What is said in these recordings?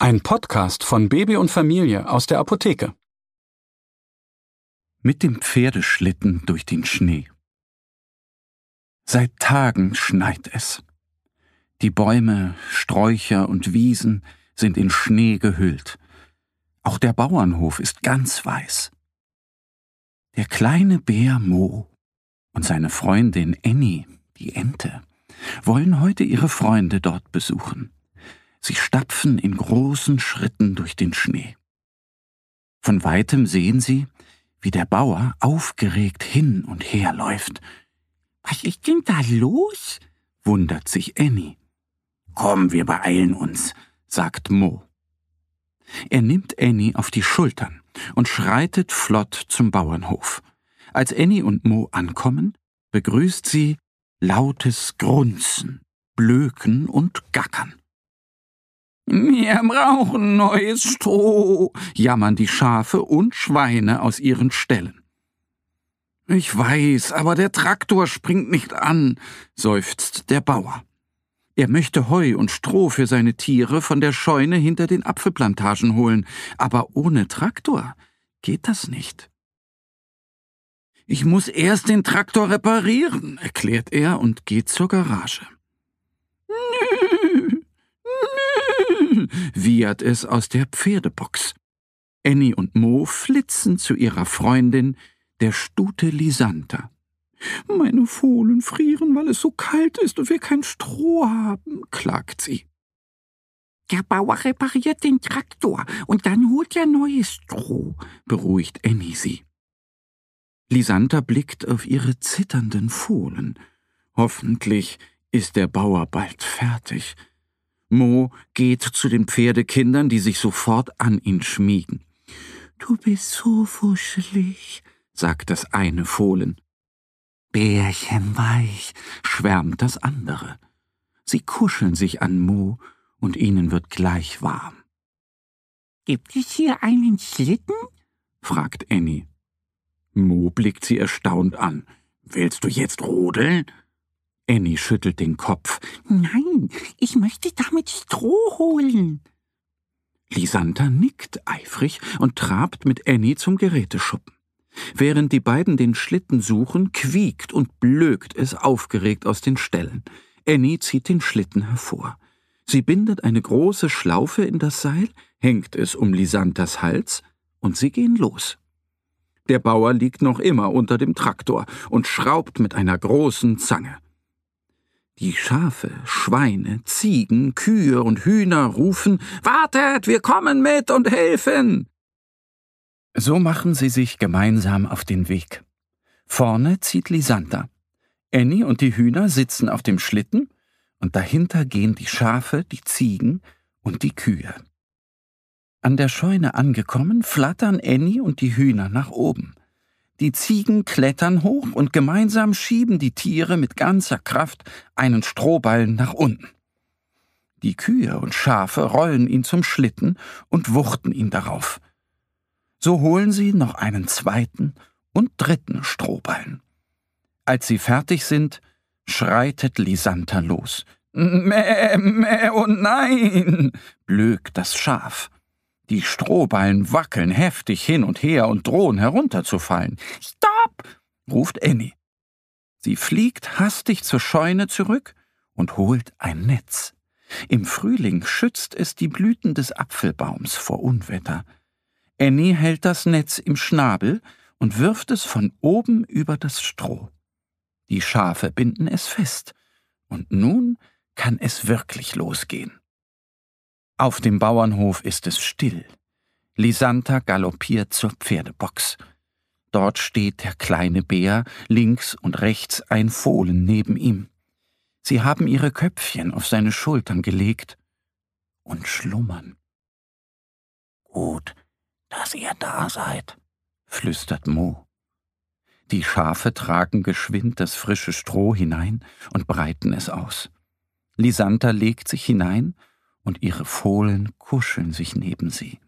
Ein Podcast von Baby und Familie aus der Apotheke. Mit dem Pferdeschlitten durch den Schnee. Seit Tagen schneit es. Die Bäume, Sträucher und Wiesen sind in Schnee gehüllt. Auch der Bauernhof ist ganz weiß. Der kleine Bär Mo und seine Freundin Annie, die Ente, wollen heute ihre Freunde dort besuchen. Sie stapfen in großen Schritten durch den Schnee. Von weitem sehen sie, wie der Bauer aufgeregt hin und her läuft. Was ist denn da los? wundert sich Annie. Komm, wir beeilen uns, sagt Mo. Er nimmt Annie auf die Schultern und schreitet flott zum Bauernhof. Als Annie und Mo ankommen, begrüßt sie lautes Grunzen, Blöken und Gackern. Wir brauchen neues Stroh, jammern die Schafe und Schweine aus ihren Ställen. Ich weiß, aber der Traktor springt nicht an, seufzt der Bauer. Er möchte Heu und Stroh für seine Tiere von der Scheune hinter den Apfelplantagen holen, aber ohne Traktor geht das nicht. Ich muss erst den Traktor reparieren, erklärt er und geht zur Garage. Wiehert es aus der Pferdebox. Annie und Mo flitzen zu ihrer Freundin, der Stute Lisanta. Meine Fohlen frieren, weil es so kalt ist und wir kein Stroh haben, klagt sie. Der Bauer repariert den Traktor und dann holt er neues Stroh, beruhigt Annie sie. Lisanta blickt auf ihre zitternden Fohlen. Hoffentlich ist der Bauer bald fertig. Mo geht zu den Pferdekindern, die sich sofort an ihn schmiegen. Du bist so wuschelig, sagt das eine Fohlen. Bärchenweich, schwärmt das andere. Sie kuscheln sich an Mo und ihnen wird gleich warm. Gibt es hier einen Schlitten? fragt Annie. Mo blickt sie erstaunt an. Willst du jetzt rodeln? Annie schüttelt den Kopf. Nein, ich möchte damit Stroh holen. Lisanta nickt eifrig und trabt mit Annie zum Geräteschuppen. Während die beiden den Schlitten suchen, quiekt und blökt es aufgeregt aus den Ställen. Annie zieht den Schlitten hervor. Sie bindet eine große Schlaufe in das Seil, hängt es um Lisantas Hals, und sie gehen los. Der Bauer liegt noch immer unter dem Traktor und schraubt mit einer großen Zange. Die Schafe, Schweine, Ziegen, Kühe und Hühner rufen Wartet, wir kommen mit und helfen. So machen sie sich gemeinsam auf den Weg. Vorne zieht Lisanta. Annie und die Hühner sitzen auf dem Schlitten, und dahinter gehen die Schafe, die Ziegen und die Kühe. An der Scheune angekommen, flattern Annie und die Hühner nach oben. Die Ziegen klettern hoch und gemeinsam schieben die Tiere mit ganzer Kraft einen Strohballen nach unten. Die Kühe und Schafe rollen ihn zum Schlitten und wuchten ihn darauf. So holen sie noch einen zweiten und dritten Strohballen. Als sie fertig sind, schreitet Lisanta los. Mäh, mäh, oh nein! blökt das Schaf. Die Strohballen wackeln heftig hin und her und drohen herunterzufallen. Stopp! ruft Annie. Sie fliegt hastig zur Scheune zurück und holt ein Netz. Im Frühling schützt es die Blüten des Apfelbaums vor Unwetter. Annie hält das Netz im Schnabel und wirft es von oben über das Stroh. Die Schafe binden es fest, und nun kann es wirklich losgehen. Auf dem Bauernhof ist es still. Lisanta galoppiert zur Pferdebox. Dort steht der kleine Bär, links und rechts ein Fohlen neben ihm. Sie haben ihre Köpfchen auf seine Schultern gelegt und schlummern. Gut, dass ihr da seid, flüstert Mo. Die Schafe tragen geschwind das frische Stroh hinein und breiten es aus. Lisanta legt sich hinein und ihre Fohlen kuscheln sich neben sie.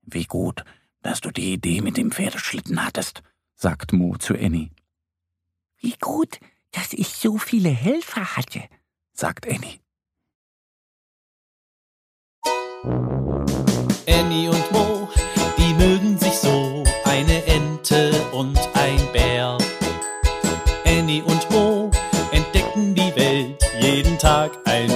Wie gut, dass du die Idee mit dem Pferdeschlitten hattest, sagt Mo zu Annie. Wie gut, dass ich so viele Helfer hatte, sagt Annie. Annie und Mo,